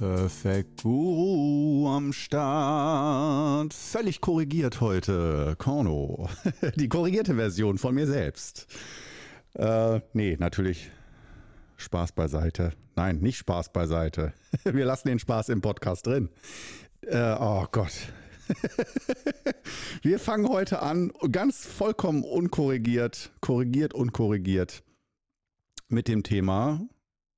Perfekt Guru am Start. Völlig korrigiert heute. Korno. Die korrigierte Version von mir selbst. Äh, nee, natürlich Spaß beiseite. Nein, nicht Spaß beiseite. Wir lassen den Spaß im Podcast drin. Äh, oh Gott. Wir fangen heute an, ganz vollkommen unkorrigiert, korrigiert, unkorrigiert, mit dem Thema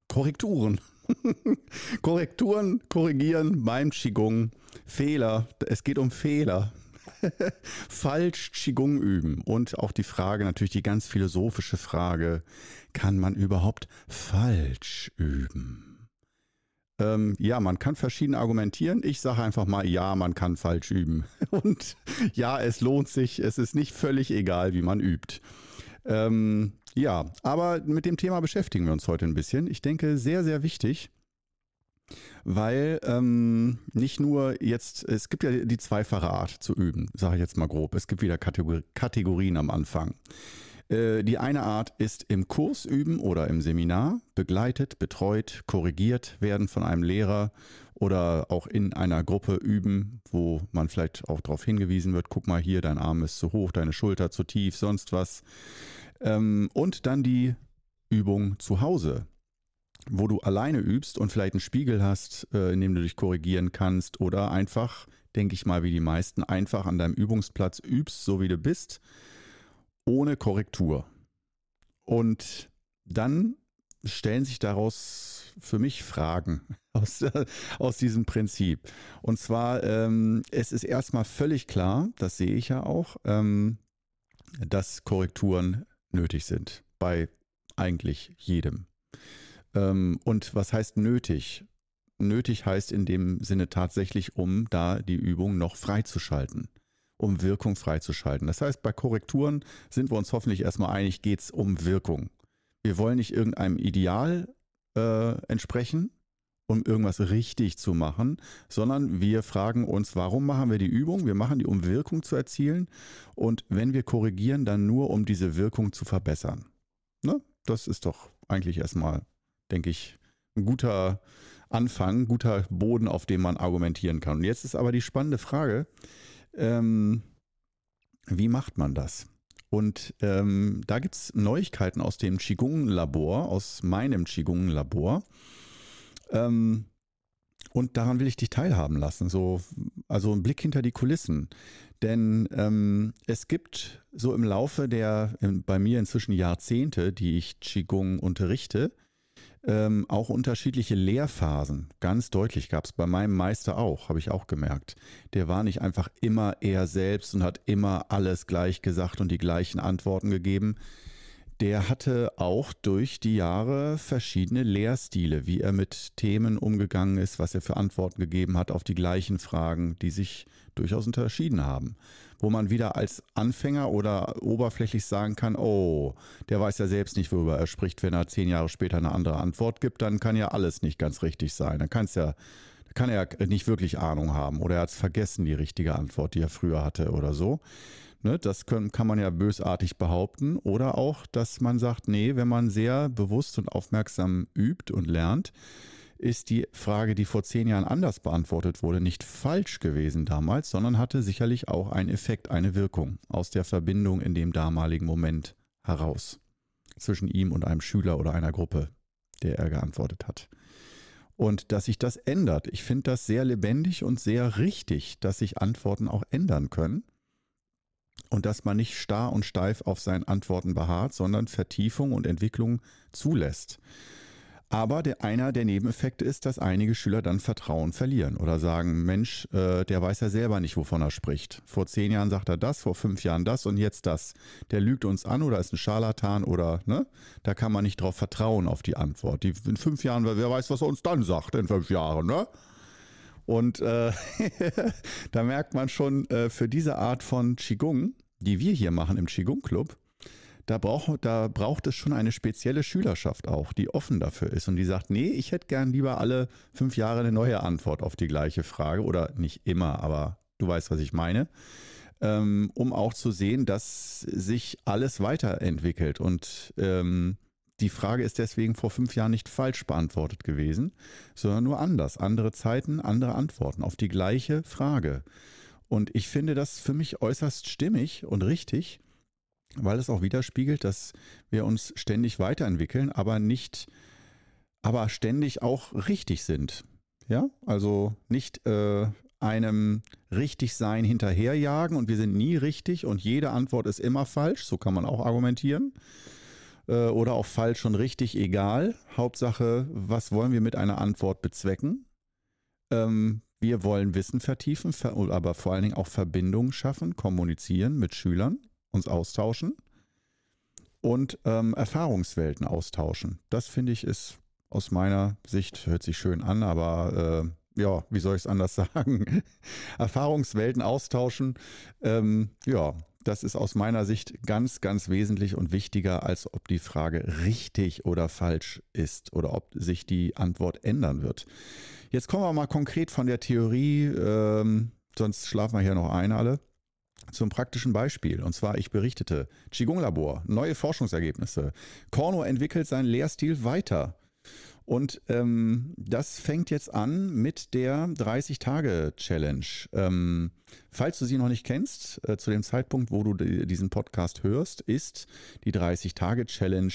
Korrekturen. Korrekturen korrigieren beim Qigong. Fehler. Es geht um Fehler. Falsch Qigong üben. Und auch die Frage, natürlich die ganz philosophische Frage, kann man überhaupt falsch üben? Ähm, ja, man kann verschieden argumentieren. Ich sage einfach mal, ja, man kann falsch üben. Und ja, es lohnt sich. Es ist nicht völlig egal, wie man übt. Ähm, ja, aber mit dem Thema beschäftigen wir uns heute ein bisschen. Ich denke, sehr, sehr wichtig, weil ähm, nicht nur jetzt, es gibt ja die zweifache Art zu üben, sage ich jetzt mal grob. Es gibt wieder Kategor Kategorien am Anfang. Äh, die eine Art ist im Kurs üben oder im Seminar, begleitet, betreut, korrigiert werden von einem Lehrer oder auch in einer Gruppe üben, wo man vielleicht auch darauf hingewiesen wird, guck mal hier, dein Arm ist zu hoch, deine Schulter zu tief, sonst was. Ähm, und dann die Übung zu Hause, wo du alleine übst und vielleicht einen Spiegel hast, äh, in dem du dich korrigieren kannst oder einfach, denke ich mal, wie die meisten, einfach an deinem Übungsplatz übst, so wie du bist, ohne Korrektur. Und dann stellen sich daraus für mich Fragen aus, aus diesem Prinzip. Und zwar, ähm, es ist erstmal völlig klar, das sehe ich ja auch, ähm, dass Korrekturen nötig sind. Bei eigentlich jedem. Ähm, und was heißt nötig? Nötig heißt in dem Sinne tatsächlich, um da die Übung noch freizuschalten, um Wirkung freizuschalten. Das heißt, bei Korrekturen sind wir uns hoffentlich erstmal einig, geht es um Wirkung. Wir wollen nicht irgendeinem Ideal äh, entsprechen, um irgendwas richtig zu machen, sondern wir fragen uns, warum machen wir die Übung? Wir machen die, um Wirkung zu erzielen. Und wenn wir korrigieren, dann nur, um diese Wirkung zu verbessern. Ne? Das ist doch eigentlich erstmal, denke ich, ein guter Anfang, guter Boden, auf dem man argumentieren kann. Und jetzt ist aber die spannende Frage, ähm, wie macht man das? Und ähm, da gibt es Neuigkeiten aus dem Qigong-Labor, aus meinem Qigong-Labor. Ähm, und daran will ich dich teilhaben lassen. So, also ein Blick hinter die Kulissen. Denn ähm, es gibt so im Laufe der bei mir inzwischen Jahrzehnte, die ich Qigong unterrichte, ähm, auch unterschiedliche Lehrphasen. Ganz deutlich gab es bei meinem Meister auch, habe ich auch gemerkt. Der war nicht einfach immer er selbst und hat immer alles gleich gesagt und die gleichen Antworten gegeben der hatte auch durch die Jahre verschiedene Lehrstile, wie er mit Themen umgegangen ist, was er für Antworten gegeben hat auf die gleichen Fragen, die sich durchaus unterschieden haben. Wo man wieder als Anfänger oder oberflächlich sagen kann, oh, der weiß ja selbst nicht, worüber er spricht. Wenn er zehn Jahre später eine andere Antwort gibt, dann kann ja alles nicht ganz richtig sein. Dann kann es ja kann er nicht wirklich Ahnung haben oder er hat es vergessen, die richtige Antwort, die er früher hatte oder so. Ne, das können, kann man ja bösartig behaupten. Oder auch, dass man sagt, nee, wenn man sehr bewusst und aufmerksam übt und lernt, ist die Frage, die vor zehn Jahren anders beantwortet wurde, nicht falsch gewesen damals, sondern hatte sicherlich auch einen Effekt, eine Wirkung aus der Verbindung in dem damaligen Moment heraus. Zwischen ihm und einem Schüler oder einer Gruppe, der er geantwortet hat. Und dass sich das ändert. Ich finde das sehr lebendig und sehr richtig, dass sich Antworten auch ändern können und dass man nicht starr und steif auf seinen Antworten beharrt, sondern Vertiefung und Entwicklung zulässt. Aber der, einer der Nebeneffekte ist, dass einige Schüler dann Vertrauen verlieren oder sagen, Mensch, äh, der weiß ja selber nicht, wovon er spricht. Vor zehn Jahren sagt er das, vor fünf Jahren das und jetzt das. Der lügt uns an oder ist ein Scharlatan oder, ne? Da kann man nicht drauf vertrauen auf die Antwort. Die, in fünf Jahren, wer weiß, was er uns dann sagt in fünf Jahren, ne? Und äh, da merkt man schon, äh, für diese Art von Qigong, die wir hier machen im Qigong Club, da, brauch, da braucht es schon eine spezielle Schülerschaft auch, die offen dafür ist und die sagt, nee, ich hätte gern lieber alle fünf Jahre eine neue Antwort auf die gleiche Frage oder nicht immer, aber du weißt, was ich meine, ähm, um auch zu sehen, dass sich alles weiterentwickelt und ähm, die Frage ist deswegen vor fünf Jahren nicht falsch beantwortet gewesen, sondern nur anders. Andere Zeiten, andere Antworten auf die gleiche Frage. Und ich finde das für mich äußerst stimmig und richtig, weil es auch widerspiegelt, dass wir uns ständig weiterentwickeln, aber nicht, aber ständig auch richtig sind. Ja, also nicht äh, einem Richtigsein hinterherjagen und wir sind nie richtig und jede Antwort ist immer falsch, so kann man auch argumentieren. Äh, oder auch falsch und richtig, egal. Hauptsache, was wollen wir mit einer Antwort bezwecken? Ähm, wir wollen Wissen vertiefen, aber vor allen Dingen auch Verbindungen schaffen, kommunizieren mit Schülern, uns austauschen und ähm, Erfahrungswelten austauschen. Das finde ich ist aus meiner Sicht, hört sich schön an, aber äh, ja, wie soll ich es anders sagen? Erfahrungswelten austauschen. Ähm, ja, das ist aus meiner Sicht ganz, ganz wesentlich und wichtiger, als ob die Frage richtig oder falsch ist oder ob sich die Antwort ändern wird. Jetzt kommen wir mal konkret von der Theorie, ähm, sonst schlafen wir hier noch ein alle, zum praktischen Beispiel. Und zwar, ich berichtete, Qigong-Labor, neue Forschungsergebnisse. Korno entwickelt seinen Lehrstil weiter. Und ähm, das fängt jetzt an mit der 30-Tage-Challenge. Ähm, falls du sie noch nicht kennst, äh, zu dem Zeitpunkt, wo du diesen Podcast hörst, ist die 30-Tage-Challenge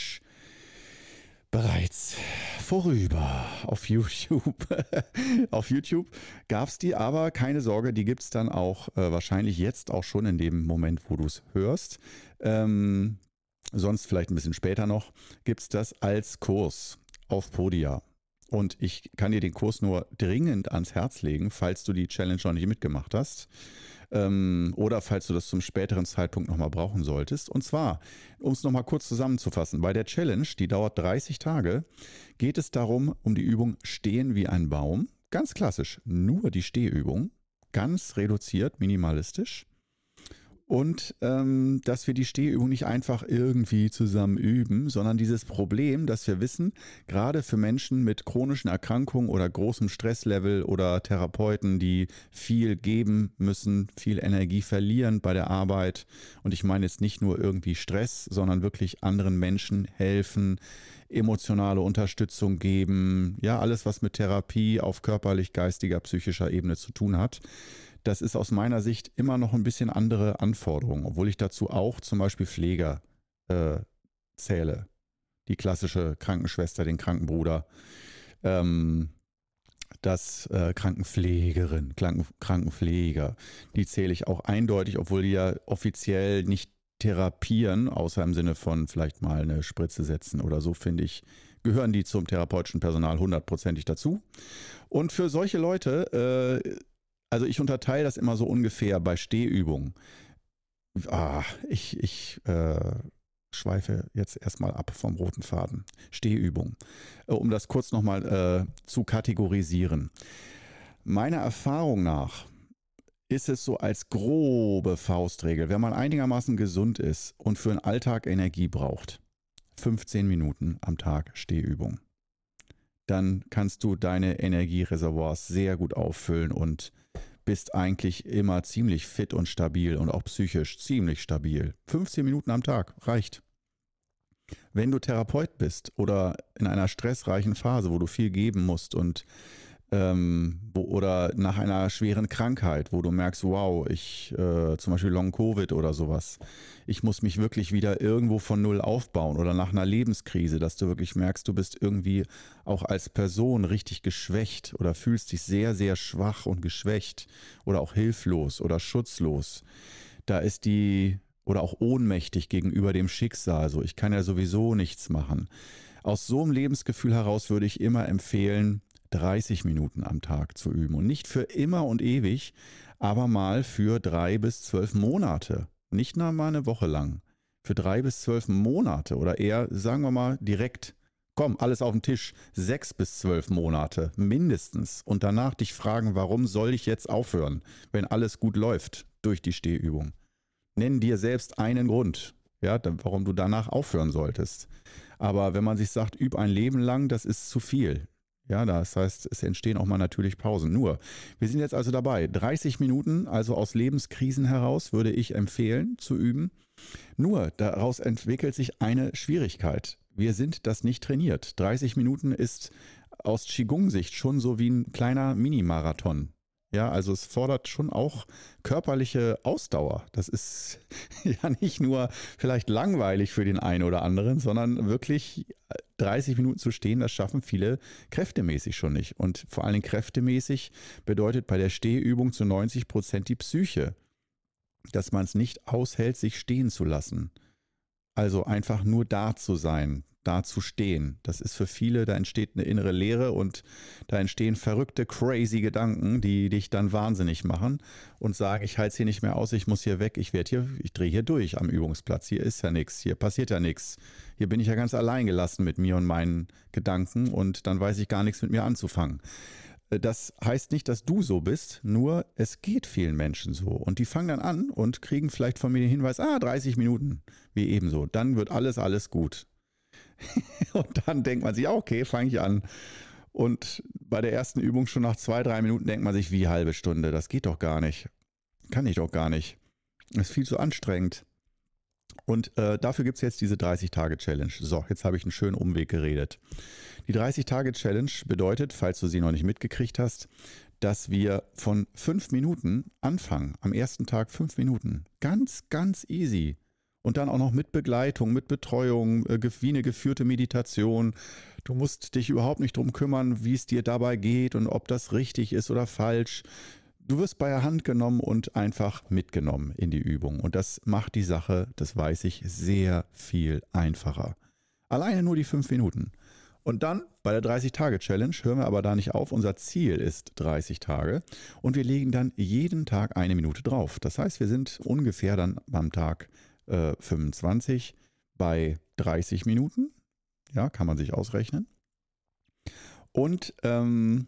bereits vorüber auf YouTube. auf YouTube gab es die, aber keine Sorge, die gibt es dann auch äh, wahrscheinlich jetzt auch schon in dem Moment, wo du es hörst. Ähm, sonst vielleicht ein bisschen später noch, gibt es das als Kurs auf Podia. Und ich kann dir den Kurs nur dringend ans Herz legen, falls du die Challenge noch nicht mitgemacht hast. Ähm, oder falls du das zum späteren Zeitpunkt nochmal brauchen solltest. Und zwar, um es nochmal kurz zusammenzufassen, bei der Challenge, die dauert 30 Tage, geht es darum, um die Übung Stehen wie ein Baum. Ganz klassisch, nur die Stehübung. Ganz reduziert, minimalistisch und ähm, dass wir die Stehübung nicht einfach irgendwie zusammen üben, sondern dieses Problem, dass wir wissen, gerade für Menschen mit chronischen Erkrankungen oder großem Stresslevel oder Therapeuten, die viel geben müssen, viel Energie verlieren bei der Arbeit. Und ich meine jetzt nicht nur irgendwie Stress, sondern wirklich anderen Menschen helfen, emotionale Unterstützung geben, ja, alles, was mit Therapie auf körperlich, geistiger, psychischer Ebene zu tun hat das ist aus meiner Sicht immer noch ein bisschen andere Anforderung, obwohl ich dazu auch zum Beispiel Pfleger äh, zähle. Die klassische Krankenschwester, den Krankenbruder, ähm, das äh, Krankenpflegerin, Kranken, Krankenpfleger, die zähle ich auch eindeutig, obwohl die ja offiziell nicht therapieren, außer im Sinne von vielleicht mal eine Spritze setzen oder so, finde ich, gehören die zum therapeutischen Personal hundertprozentig dazu. Und für solche Leute äh, also ich unterteile das immer so ungefähr bei Stehübungen. Ah, ich, ich äh, schweife jetzt erstmal ab vom roten Faden. Stehübung. Äh, um das kurz nochmal äh, zu kategorisieren. Meiner Erfahrung nach ist es so als grobe Faustregel, wenn man einigermaßen gesund ist und für den Alltag Energie braucht, 15 Minuten am Tag Stehübung. Dann kannst du deine Energiereservoirs sehr gut auffüllen und bist eigentlich immer ziemlich fit und stabil und auch psychisch ziemlich stabil. 15 Minuten am Tag reicht. Wenn du Therapeut bist oder in einer stressreichen Phase, wo du viel geben musst und ähm, wo, oder nach einer schweren Krankheit, wo du merkst, wow, ich äh, zum Beispiel Long Covid oder sowas, ich muss mich wirklich wieder irgendwo von Null aufbauen oder nach einer Lebenskrise, dass du wirklich merkst, du bist irgendwie auch als Person richtig geschwächt oder fühlst dich sehr, sehr schwach und geschwächt oder auch hilflos oder schutzlos. Da ist die oder auch ohnmächtig gegenüber dem Schicksal, so ich kann ja sowieso nichts machen. Aus so einem Lebensgefühl heraus würde ich immer empfehlen, 30 Minuten am Tag zu üben. Und nicht für immer und ewig, aber mal für drei bis zwölf Monate. Nicht nur mal eine Woche lang. Für drei bis zwölf Monate oder eher, sagen wir mal, direkt. Komm, alles auf den Tisch. Sechs bis zwölf Monate mindestens. Und danach dich fragen, warum soll ich jetzt aufhören, wenn alles gut läuft durch die Stehübung. Nenn dir selbst einen Grund, ja, warum du danach aufhören solltest. Aber wenn man sich sagt, üb ein Leben lang, das ist zu viel. Ja, das heißt, es entstehen auch mal natürlich Pausen. Nur, wir sind jetzt also dabei. 30 Minuten, also aus Lebenskrisen heraus, würde ich empfehlen zu üben. Nur, daraus entwickelt sich eine Schwierigkeit. Wir sind das nicht trainiert. 30 Minuten ist aus Qigong-Sicht schon so wie ein kleiner Minimarathon. Ja, also es fordert schon auch körperliche Ausdauer. Das ist ja nicht nur vielleicht langweilig für den einen oder anderen, sondern wirklich 30 Minuten zu stehen, das schaffen viele kräftemäßig schon nicht. Und vor allen Dingen kräftemäßig bedeutet bei der Stehübung zu 90 Prozent die Psyche, dass man es nicht aushält, sich stehen zu lassen. Also einfach nur da zu sein, da zu stehen. Das ist für viele, da entsteht eine innere Leere und da entstehen verrückte, crazy Gedanken, die dich dann wahnsinnig machen und sagen, ich halte es hier nicht mehr aus, ich muss hier weg, ich werde hier, ich drehe hier durch am Übungsplatz. Hier ist ja nichts, hier passiert ja nichts. Hier bin ich ja ganz allein gelassen mit mir und meinen Gedanken und dann weiß ich gar nichts mit mir anzufangen. Äh, das heißt nicht, dass du so bist, nur es geht vielen Menschen so. Und die fangen dann an und kriegen vielleicht von mir den Hinweis, ah, 30 Minuten, wie ebenso. Dann wird alles, alles gut. und dann denkt man sich, okay, fange ich an. Und bei der ersten Übung schon nach zwei, drei Minuten denkt man sich, wie halbe Stunde, das geht doch gar nicht. Kann ich doch gar nicht. Das ist viel zu anstrengend. Und äh, dafür gibt es jetzt diese 30-Tage-Challenge. So, jetzt habe ich einen schönen Umweg geredet. Die 30-Tage-Challenge bedeutet, falls du sie noch nicht mitgekriegt hast, dass wir von fünf Minuten anfangen. Am ersten Tag fünf Minuten. Ganz, ganz easy. Und dann auch noch mit Begleitung, mit Betreuung, äh, wie eine geführte Meditation. Du musst dich überhaupt nicht drum kümmern, wie es dir dabei geht und ob das richtig ist oder falsch. Du wirst bei der Hand genommen und einfach mitgenommen in die Übung. Und das macht die Sache, das weiß ich, sehr viel einfacher. Alleine nur die fünf Minuten. Und dann bei der 30-Tage-Challenge hören wir aber da nicht auf. Unser Ziel ist 30 Tage und wir legen dann jeden Tag eine Minute drauf. Das heißt, wir sind ungefähr dann beim Tag äh, 25 bei 30 Minuten. Ja, kann man sich ausrechnen. Und ähm,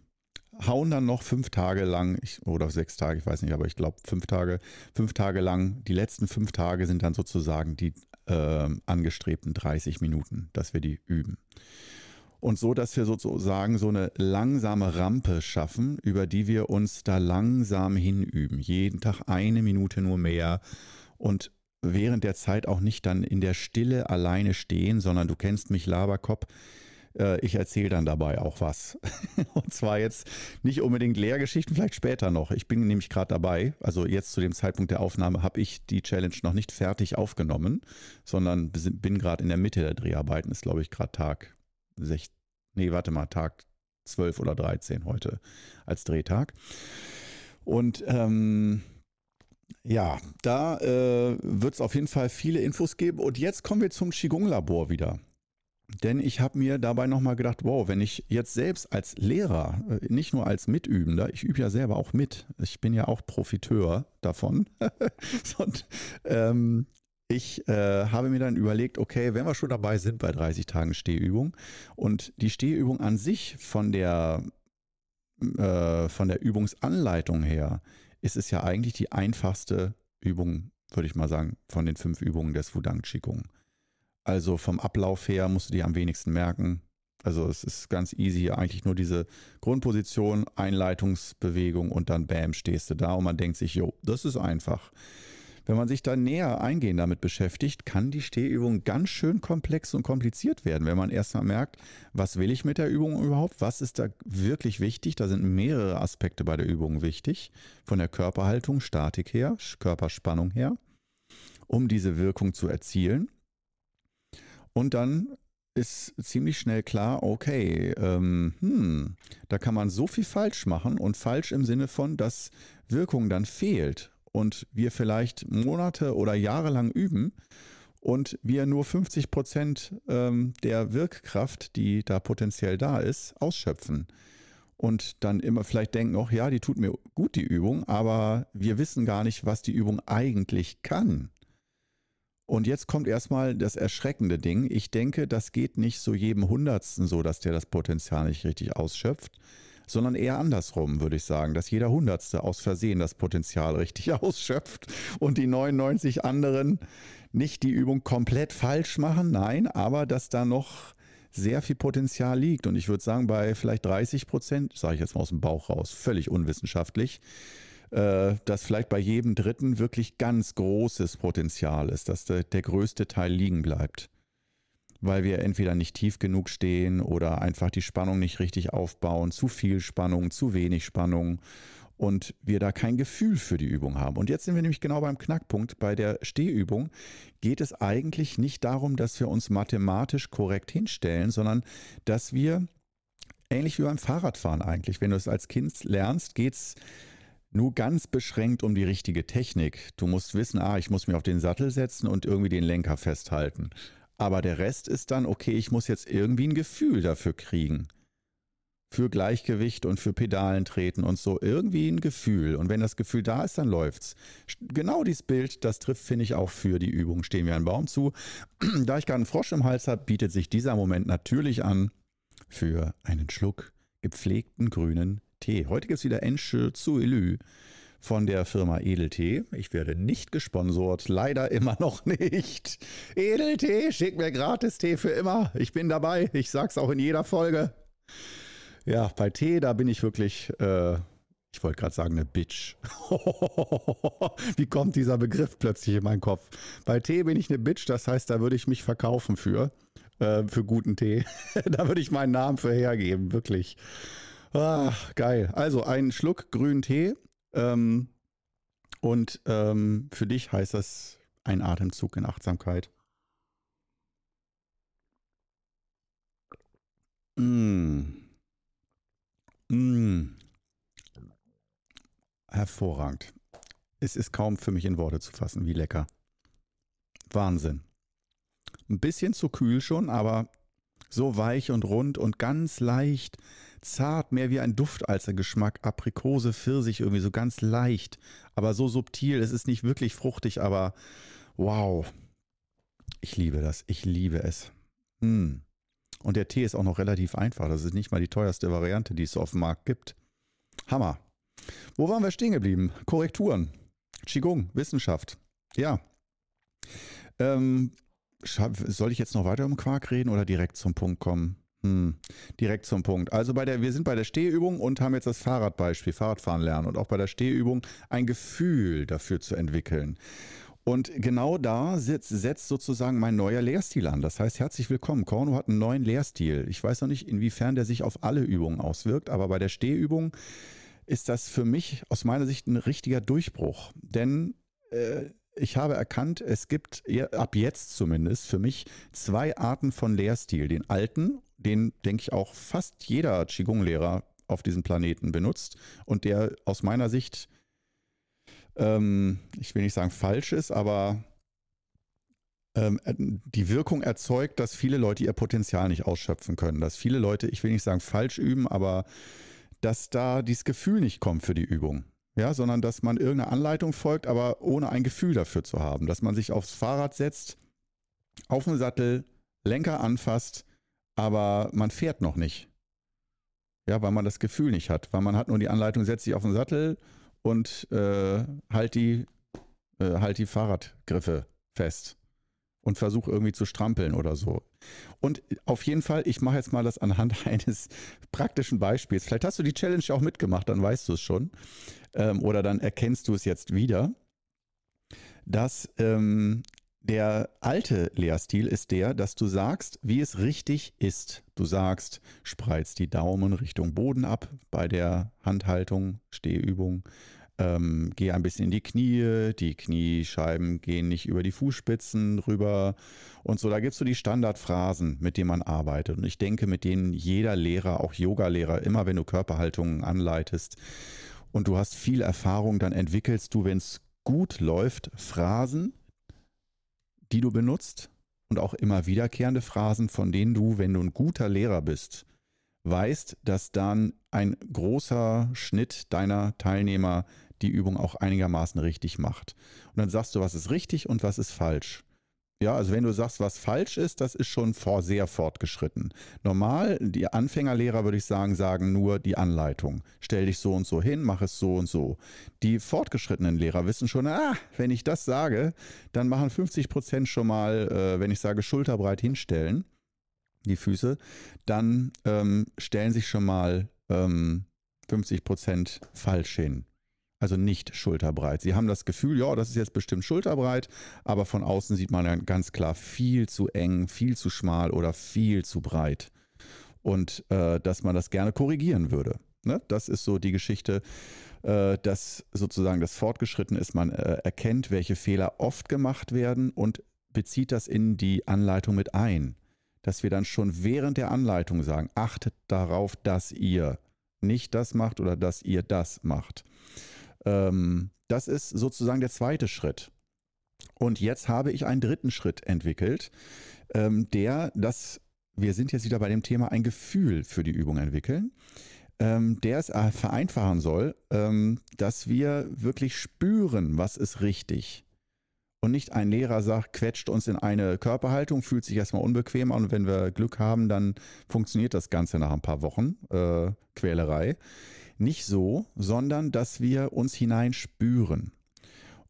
hauen dann noch fünf Tage lang, ich, oder sechs Tage, ich weiß nicht, aber ich glaube fünf Tage, fünf Tage lang, die letzten fünf Tage sind dann sozusagen die äh, angestrebten 30 Minuten, dass wir die üben. Und so, dass wir sozusagen so eine langsame Rampe schaffen, über die wir uns da langsam hinüben. Jeden Tag eine Minute nur mehr. Und während der Zeit auch nicht dann in der Stille alleine stehen, sondern du kennst mich, Laberkopf. Äh, ich erzähle dann dabei auch was. Und zwar jetzt nicht unbedingt Lehrgeschichten, vielleicht später noch. Ich bin nämlich gerade dabei. Also jetzt zu dem Zeitpunkt der Aufnahme habe ich die Challenge noch nicht fertig aufgenommen, sondern bin gerade in der Mitte der Dreharbeiten. Ist, glaube ich, gerade Tag 6. Nee, warte mal, Tag 12 oder 13 heute als Drehtag. Und ähm, ja, da äh, wird es auf jeden Fall viele Infos geben. Und jetzt kommen wir zum Qigong-Labor wieder. Denn ich habe mir dabei nochmal gedacht, wow, wenn ich jetzt selbst als Lehrer, äh, nicht nur als Mitübender, ich übe ja selber auch mit, ich bin ja auch Profiteur davon. Und ähm, ich äh, habe mir dann überlegt, okay, wenn wir schon dabei sind bei 30 Tagen Stehübung und die Stehübung an sich von der, äh, von der Übungsanleitung her ist es ja eigentlich die einfachste Übung, würde ich mal sagen, von den fünf Übungen des Wudang Qigong. Also vom Ablauf her musst du dir am wenigsten merken. Also es ist ganz easy, eigentlich nur diese Grundposition, Einleitungsbewegung und dann bam, stehst du da und man denkt sich, jo, das ist einfach. Wenn man sich da näher eingehend damit beschäftigt, kann die Stehübung ganz schön komplex und kompliziert werden, wenn man erstmal merkt, was will ich mit der Übung überhaupt, was ist da wirklich wichtig. Da sind mehrere Aspekte bei der Übung wichtig, von der Körperhaltung, Statik her, Körperspannung her, um diese Wirkung zu erzielen. Und dann ist ziemlich schnell klar, okay, ähm, hm, da kann man so viel falsch machen und falsch im Sinne von, dass Wirkung dann fehlt und wir vielleicht Monate oder Jahre lang üben und wir nur 50 Prozent ähm, der Wirkkraft, die da potenziell da ist, ausschöpfen. Und dann immer vielleicht denken, auch ja, die tut mir gut, die Übung, aber wir wissen gar nicht, was die Übung eigentlich kann. Und jetzt kommt erstmal das erschreckende Ding. Ich denke, das geht nicht so jedem Hundertsten so, dass der das Potenzial nicht richtig ausschöpft, sondern eher andersrum, würde ich sagen, dass jeder Hundertste aus Versehen das Potenzial richtig ausschöpft und die 99 anderen nicht die Übung komplett falsch machen, nein, aber dass da noch sehr viel Potenzial liegt. Und ich würde sagen, bei vielleicht 30 Prozent, sage ich jetzt mal aus dem Bauch raus, völlig unwissenschaftlich, äh, dass vielleicht bei jedem Dritten wirklich ganz großes Potenzial ist, dass der, der größte Teil liegen bleibt. Weil wir entweder nicht tief genug stehen oder einfach die Spannung nicht richtig aufbauen, zu viel Spannung, zu wenig Spannung und wir da kein Gefühl für die Übung haben. Und jetzt sind wir nämlich genau beim Knackpunkt. Bei der Stehübung geht es eigentlich nicht darum, dass wir uns mathematisch korrekt hinstellen, sondern dass wir, ähnlich wie beim Fahrradfahren eigentlich, wenn du es als Kind lernst, geht es nur ganz beschränkt um die richtige Technik. Du musst wissen, ah, ich muss mich auf den Sattel setzen und irgendwie den Lenker festhalten. Aber der Rest ist dann, okay, ich muss jetzt irgendwie ein Gefühl dafür kriegen für Gleichgewicht und für Pedalen treten und so irgendwie ein Gefühl. Und wenn das Gefühl da ist, dann läuft's. Genau dieses Bild, das trifft, finde ich, auch für die Übung. Stehen wir einen Baum zu. Da ich gerade einen Frosch im Hals habe, bietet sich dieser Moment natürlich an für einen Schluck gepflegten grünen Tee. Heute gibt es wieder Enche zu Elü von der Firma Edeltee. Ich werde nicht gesponsort, leider immer noch nicht. Edeltee, schick mir gratis Tee für immer. Ich bin dabei. Ich sag's auch in jeder Folge. Ja, bei Tee, da bin ich wirklich, äh, ich wollte gerade sagen, eine Bitch. Wie kommt dieser Begriff plötzlich in meinen Kopf? Bei Tee bin ich eine Bitch, das heißt, da würde ich mich verkaufen für, äh, für guten Tee. da würde ich meinen Namen für hergeben, wirklich. Ah, geil. Also ein Schluck grünen Tee. Ähm, und ähm, für dich heißt das ein Atemzug in Achtsamkeit. Mmh. Mmh. Hervorragend. Es ist kaum für mich in Worte zu fassen, wie lecker. Wahnsinn. Ein bisschen zu kühl schon, aber so weich und rund und ganz leicht, zart, mehr wie ein Duft als ein Geschmack. Aprikose, Pfirsich, irgendwie so ganz leicht, aber so subtil. Es ist nicht wirklich fruchtig, aber wow. Ich liebe das. Ich liebe es. Hm. Und der Tee ist auch noch relativ einfach. Das ist nicht mal die teuerste Variante, die es auf dem Markt gibt. Hammer. Wo waren wir stehen geblieben? Korrekturen. Qigong, Wissenschaft. Ja. Ähm, soll ich jetzt noch weiter um Quark reden oder direkt zum Punkt kommen? Hm, direkt zum Punkt. Also bei der, wir sind bei der Stehübung und haben jetzt das Fahrradbeispiel, Fahrradfahren lernen und auch bei der Stehübung ein Gefühl dafür zu entwickeln. Und genau da setzt, setzt, sozusagen mein neuer Lehrstil an. Das heißt, herzlich willkommen. Korno hat einen neuen Lehrstil. Ich weiß noch nicht, inwiefern der sich auf alle Übungen auswirkt, aber bei der Stehübung ist das für mich aus meiner Sicht ein richtiger Durchbruch. Denn äh, ich habe erkannt, es gibt ab jetzt zumindest für mich zwei Arten von Lehrstil. Den alten, den denke ich auch fast jeder Qigong-Lehrer auf diesem Planeten benutzt und der aus meiner Sicht ähm, ich will nicht sagen falsch ist, aber ähm, äh, die Wirkung erzeugt, dass viele Leute ihr Potenzial nicht ausschöpfen können. Dass viele Leute, ich will nicht sagen falsch üben, aber dass da dieses Gefühl nicht kommt für die Übung. Ja, sondern dass man irgendeine Anleitung folgt, aber ohne ein Gefühl dafür zu haben. Dass man sich aufs Fahrrad setzt, auf den Sattel, Lenker anfasst, aber man fährt noch nicht. Ja, weil man das Gefühl nicht hat. Weil man hat nur die Anleitung, setzt sich auf den Sattel, und äh, halt, die, äh, halt die Fahrradgriffe fest und versuch irgendwie zu strampeln oder so. Und auf jeden Fall, ich mache jetzt mal das anhand eines praktischen Beispiels. Vielleicht hast du die Challenge auch mitgemacht, dann weißt du es schon. Ähm, oder dann erkennst du es jetzt wieder, dass ähm, der alte Lehrstil ist der, dass du sagst, wie es richtig ist. Du sagst, spreiz die Daumen Richtung Boden ab bei der Handhaltung, Stehübung. Ähm, geh ein bisschen in die Knie, die Kniescheiben gehen nicht über die Fußspitzen rüber und so. Da gibt es so die Standardphrasen, mit denen man arbeitet. Und ich denke, mit denen jeder Lehrer, auch Yoga-Lehrer, immer wenn du Körperhaltungen anleitest und du hast viel Erfahrung, dann entwickelst du, wenn es gut läuft, Phrasen, die du benutzt und auch immer wiederkehrende Phrasen, von denen du, wenn du ein guter Lehrer bist, weißt, dass dann ein großer Schnitt deiner Teilnehmer die Übung auch einigermaßen richtig macht. Und dann sagst du, was ist richtig und was ist falsch. Ja, also wenn du sagst, was falsch ist, das ist schon vor, sehr fortgeschritten. Normal, die Anfängerlehrer würde ich sagen, sagen nur die Anleitung. Stell dich so und so hin, mach es so und so. Die fortgeschrittenen Lehrer wissen schon, ah, wenn ich das sage, dann machen 50 Prozent schon mal, äh, wenn ich sage, schulterbreit hinstellen, die Füße, dann ähm, stellen sich schon mal ähm, 50 Prozent falsch hin. Also nicht schulterbreit. Sie haben das Gefühl, ja, das ist jetzt bestimmt schulterbreit, aber von außen sieht man dann ganz klar viel zu eng, viel zu schmal oder viel zu breit. Und äh, dass man das gerne korrigieren würde. Ne? Das ist so die Geschichte, äh, dass sozusagen das fortgeschritten ist. Man äh, erkennt, welche Fehler oft gemacht werden und bezieht das in die Anleitung mit ein. Dass wir dann schon während der Anleitung sagen, achtet darauf, dass ihr nicht das macht oder dass ihr das macht. Ähm, das ist sozusagen der zweite Schritt. Und jetzt habe ich einen dritten Schritt entwickelt, ähm, der das, wir sind jetzt wieder bei dem Thema, ein Gefühl für die Übung entwickeln, ähm, der es äh, vereinfachen soll, ähm, dass wir wirklich spüren, was ist richtig. Und nicht ein Lehrer sagt, quetscht uns in eine Körperhaltung, fühlt sich erstmal unbequem an und wenn wir Glück haben, dann funktioniert das Ganze nach ein paar Wochen äh, Quälerei. Nicht so, sondern dass wir uns hineinspüren.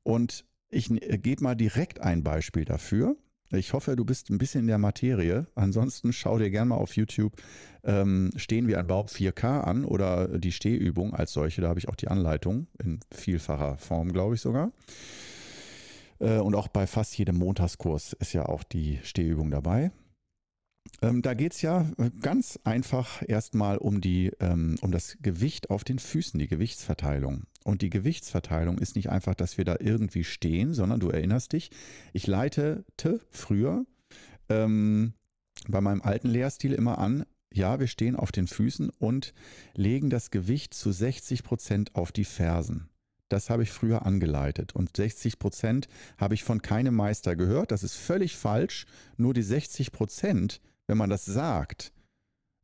Und ich äh, gebe mal direkt ein Beispiel dafür. Ich hoffe, du bist ein bisschen in der Materie. Ansonsten schau dir gerne mal auf YouTube ähm, Stehen wir ein Baum 4K an oder die Stehübung als solche. Da habe ich auch die Anleitung in vielfacher Form, glaube ich sogar. Äh, und auch bei fast jedem Montagskurs ist ja auch die Stehübung dabei. Ähm, da geht es ja ganz einfach erstmal um, ähm, um das Gewicht auf den Füßen, die Gewichtsverteilung. Und die Gewichtsverteilung ist nicht einfach, dass wir da irgendwie stehen, sondern du erinnerst dich, ich leitete früher ähm, bei meinem alten Lehrstil immer an, ja, wir stehen auf den Füßen und legen das Gewicht zu 60 Prozent auf die Fersen. Das habe ich früher angeleitet. Und 60 Prozent habe ich von keinem Meister gehört. Das ist völlig falsch. Nur die 60 Prozent wenn man das sagt,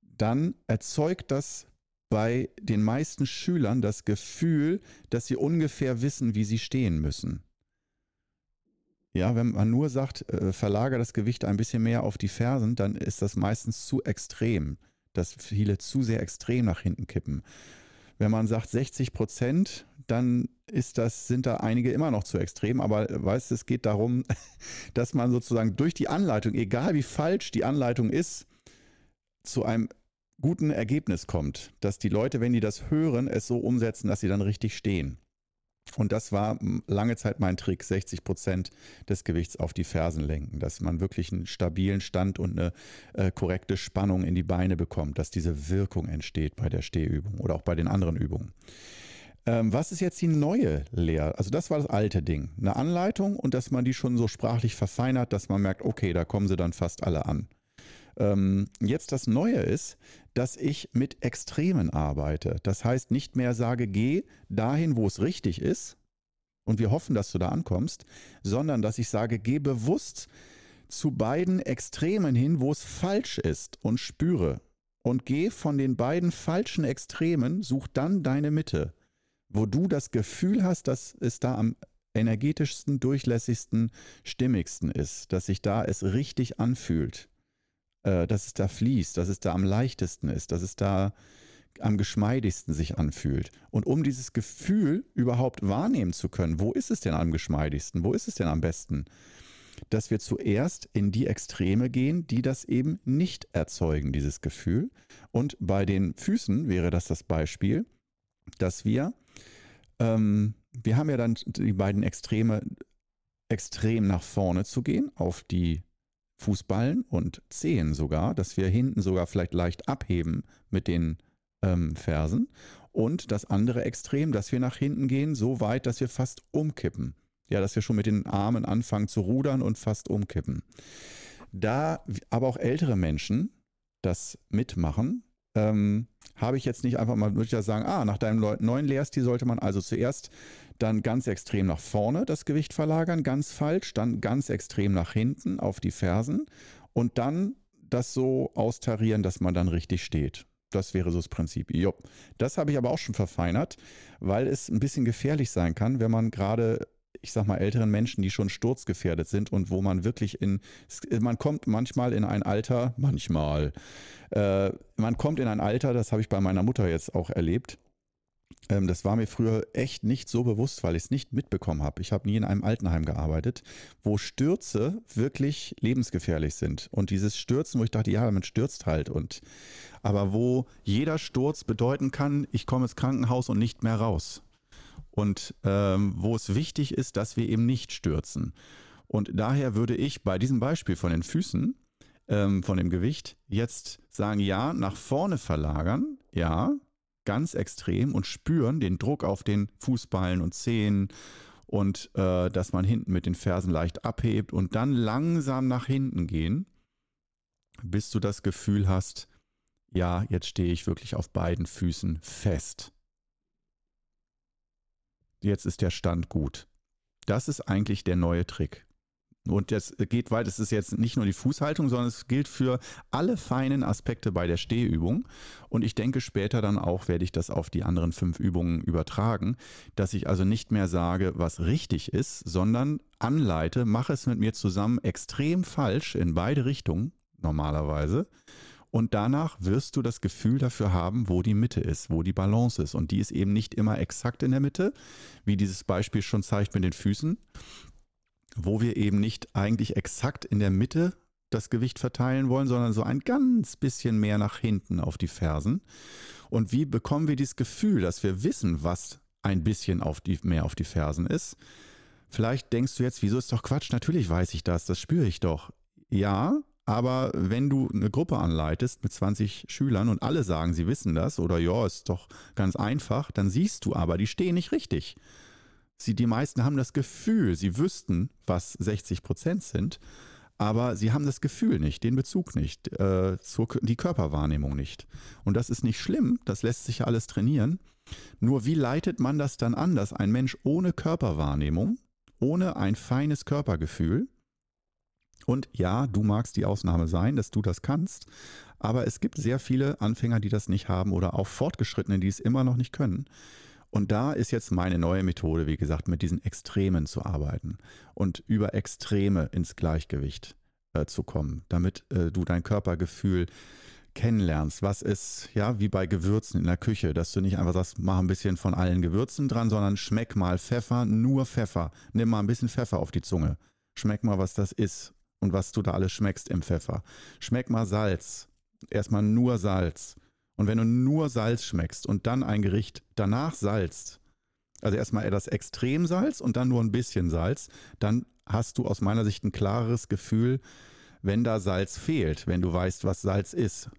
dann erzeugt das bei den meisten Schülern das Gefühl, dass sie ungefähr wissen, wie sie stehen müssen. Ja, wenn man nur sagt, äh, verlagere das Gewicht ein bisschen mehr auf die Fersen, dann ist das meistens zu extrem, dass viele zu sehr extrem nach hinten kippen. Wenn man sagt 60 Prozent, dann ist das, sind da einige immer noch zu extrem, aber weißt es geht darum, dass man sozusagen durch die Anleitung, egal wie falsch die Anleitung ist, zu einem guten Ergebnis kommt, dass die Leute, wenn die das hören, es so umsetzen, dass sie dann richtig stehen. Und das war lange Zeit mein Trick, 60 Prozent des Gewichts auf die Fersen lenken, dass man wirklich einen stabilen Stand und eine äh, korrekte Spannung in die Beine bekommt, dass diese Wirkung entsteht bei der Stehübung oder auch bei den anderen Übungen. Ähm, was ist jetzt die neue Lehre? Also das war das alte Ding. Eine Anleitung und dass man die schon so sprachlich verfeinert, dass man merkt, okay, da kommen sie dann fast alle an. Ähm, jetzt das Neue ist, dass ich mit Extremen arbeite. Das heißt, nicht mehr sage, geh dahin, wo es richtig ist und wir hoffen, dass du da ankommst, sondern dass ich sage, geh bewusst zu beiden Extremen hin, wo es falsch ist und spüre. Und geh von den beiden falschen Extremen, such dann deine Mitte wo du das Gefühl hast, dass es da am energetischsten, durchlässigsten, stimmigsten ist, dass sich da es richtig anfühlt, äh, dass es da fließt, dass es da am leichtesten ist, dass es da am geschmeidigsten sich anfühlt. Und um dieses Gefühl überhaupt wahrnehmen zu können, wo ist es denn am geschmeidigsten, wo ist es denn am besten, dass wir zuerst in die Extreme gehen, die das eben nicht erzeugen, dieses Gefühl. Und bei den Füßen wäre das das Beispiel, dass wir ähm, wir haben ja dann die beiden Extreme, extrem nach vorne zu gehen, auf die Fußballen und Zehen sogar, dass wir hinten sogar vielleicht leicht abheben mit den ähm, Fersen. Und das andere Extrem, dass wir nach hinten gehen, so weit, dass wir fast umkippen. Ja, dass wir schon mit den Armen anfangen zu rudern und fast umkippen. Da aber auch ältere Menschen das mitmachen, ähm, habe ich jetzt nicht einfach mal, würde ich ja sagen, ah, nach deinem neuen Lehrstil sollte man also zuerst dann ganz extrem nach vorne das Gewicht verlagern, ganz falsch, dann ganz extrem nach hinten auf die Fersen und dann das so austarieren, dass man dann richtig steht. Das wäre so das Prinzip. Jo. Das habe ich aber auch schon verfeinert, weil es ein bisschen gefährlich sein kann, wenn man gerade ich sag mal, älteren Menschen, die schon sturzgefährdet sind und wo man wirklich in, man kommt manchmal in ein Alter, manchmal, äh, man kommt in ein Alter, das habe ich bei meiner Mutter jetzt auch erlebt. Ähm, das war mir früher echt nicht so bewusst, weil ich es nicht mitbekommen habe. Ich habe nie in einem Altenheim gearbeitet, wo Stürze wirklich lebensgefährlich sind. Und dieses Stürzen, wo ich dachte, ja, man stürzt halt. Und aber wo jeder Sturz bedeuten kann, ich komme ins Krankenhaus und nicht mehr raus. Und ähm, wo es wichtig ist, dass wir eben nicht stürzen. Und daher würde ich bei diesem Beispiel von den Füßen, ähm, von dem Gewicht, jetzt sagen, ja, nach vorne verlagern, ja, ganz extrem und spüren den Druck auf den Fußballen und Zehen und äh, dass man hinten mit den Fersen leicht abhebt und dann langsam nach hinten gehen, bis du das Gefühl hast, ja, jetzt stehe ich wirklich auf beiden Füßen fest. Jetzt ist der Stand gut. Das ist eigentlich der neue Trick. Und das geht weit, es ist jetzt nicht nur die Fußhaltung, sondern es gilt für alle feinen Aspekte bei der Stehübung. Und ich denke, später dann auch werde ich das auf die anderen fünf Übungen übertragen, dass ich also nicht mehr sage, was richtig ist, sondern anleite, mache es mit mir zusammen extrem falsch in beide Richtungen normalerweise. Und danach wirst du das Gefühl dafür haben, wo die Mitte ist, wo die Balance ist. Und die ist eben nicht immer exakt in der Mitte, wie dieses Beispiel schon zeigt mit den Füßen, wo wir eben nicht eigentlich exakt in der Mitte das Gewicht verteilen wollen, sondern so ein ganz bisschen mehr nach hinten auf die Fersen. Und wie bekommen wir dieses Gefühl, dass wir wissen, was ein bisschen auf die, mehr auf die Fersen ist? Vielleicht denkst du jetzt, wieso ist doch Quatsch? Natürlich weiß ich das, das spüre ich doch. Ja, aber wenn du eine Gruppe anleitest mit 20 Schülern und alle sagen, sie wissen das oder ja, ist doch ganz einfach, dann siehst du aber, die stehen nicht richtig. Sie, die meisten haben das Gefühl, sie wüssten, was 60 Prozent sind, aber sie haben das Gefühl nicht, den Bezug nicht, äh, zur, die Körperwahrnehmung nicht. Und das ist nicht schlimm, das lässt sich ja alles trainieren. Nur wie leitet man das dann an, dass ein Mensch ohne Körperwahrnehmung, ohne ein feines Körpergefühl, und ja, du magst die Ausnahme sein, dass du das kannst, aber es gibt sehr viele Anfänger, die das nicht haben oder auch Fortgeschrittene, die es immer noch nicht können. Und da ist jetzt meine neue Methode, wie gesagt, mit diesen Extremen zu arbeiten und über Extreme ins Gleichgewicht äh, zu kommen, damit äh, du dein Körpergefühl kennenlernst. Was ist, ja, wie bei Gewürzen in der Küche, dass du nicht einfach sagst, mach ein bisschen von allen Gewürzen dran, sondern schmeck mal Pfeffer, nur Pfeffer. Nimm mal ein bisschen Pfeffer auf die Zunge. Schmeck mal, was das ist und was du da alles schmeckst im Pfeffer. Schmeck mal Salz. Erstmal nur Salz. Und wenn du nur Salz schmeckst und dann ein Gericht danach salzt, also erstmal das Extremsalz und dann nur ein bisschen Salz, dann hast du aus meiner Sicht ein klareres Gefühl, wenn da Salz fehlt, wenn du weißt, was Salz ist.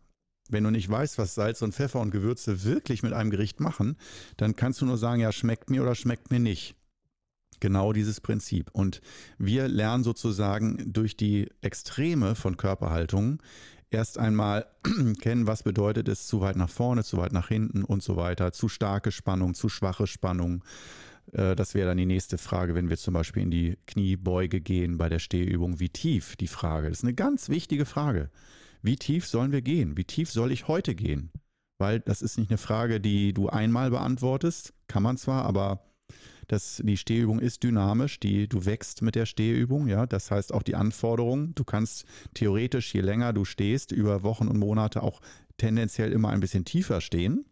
Wenn du nicht weißt, was Salz und Pfeffer und Gewürze wirklich mit einem Gericht machen, dann kannst du nur sagen, ja, schmeckt mir oder schmeckt mir nicht. Genau dieses Prinzip. Und wir lernen sozusagen durch die Extreme von Körperhaltungen erst einmal kennen, was bedeutet es, zu weit nach vorne, zu weit nach hinten und so weiter, zu starke Spannung, zu schwache Spannung. Äh, das wäre dann die nächste Frage, wenn wir zum Beispiel in die Kniebeuge gehen bei der Stehübung. Wie tief die Frage? Das ist eine ganz wichtige Frage. Wie tief sollen wir gehen? Wie tief soll ich heute gehen? Weil das ist nicht eine Frage, die du einmal beantwortest. Kann man zwar, aber das, die Stehübung ist dynamisch, die, du wächst mit der Stehübung, ja. Das heißt auch die Anforderungen. Du kannst theoretisch, je länger du stehst, über Wochen und Monate auch tendenziell immer ein bisschen tiefer stehen,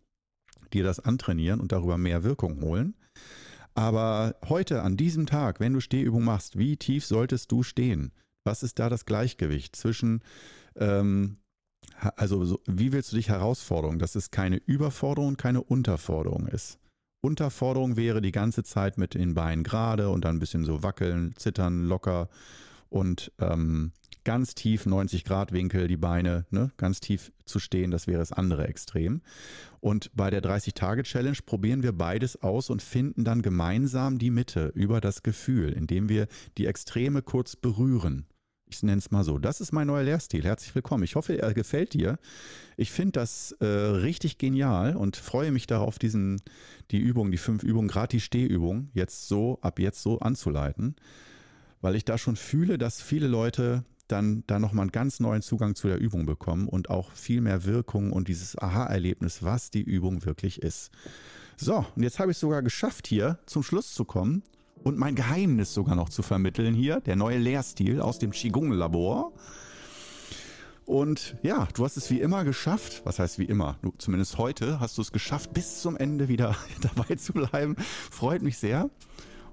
dir das antrainieren und darüber mehr Wirkung holen. Aber heute, an diesem Tag, wenn du Stehübung machst, wie tief solltest du stehen? Was ist da das Gleichgewicht zwischen, ähm, also so, wie willst du dich herausfordern, dass es keine Überforderung, keine Unterforderung ist? Unterforderung wäre die ganze Zeit mit den Beinen gerade und dann ein bisschen so wackeln, zittern, locker und ähm, ganz tief 90 Grad Winkel die Beine, ne, ganz tief zu stehen, das wäre das andere Extrem. Und bei der 30-Tage-Challenge probieren wir beides aus und finden dann gemeinsam die Mitte über das Gefühl, indem wir die Extreme kurz berühren. Ich nenne es mal so. Das ist mein neuer Lehrstil. Herzlich willkommen. Ich hoffe, er gefällt dir. Ich finde das äh, richtig genial und freue mich darauf, diesen, die Übung, die fünf Übungen, gerade die Stehübung, jetzt so, ab jetzt so anzuleiten, weil ich da schon fühle, dass viele Leute dann da nochmal einen ganz neuen Zugang zu der Übung bekommen und auch viel mehr Wirkung und dieses Aha-Erlebnis, was die Übung wirklich ist. So, und jetzt habe ich es sogar geschafft, hier zum Schluss zu kommen und mein Geheimnis sogar noch zu vermitteln hier, der neue Lehrstil aus dem Qigong-Labor. Und ja, du hast es wie immer geschafft. Was heißt wie immer? Du, zumindest heute hast du es geschafft, bis zum Ende wieder dabei zu bleiben. Freut mich sehr.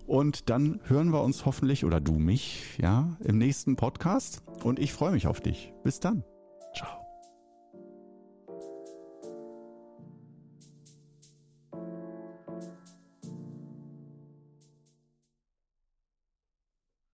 Und dann hören wir uns hoffentlich, oder du mich, ja, im nächsten Podcast. Und ich freue mich auf dich. Bis dann.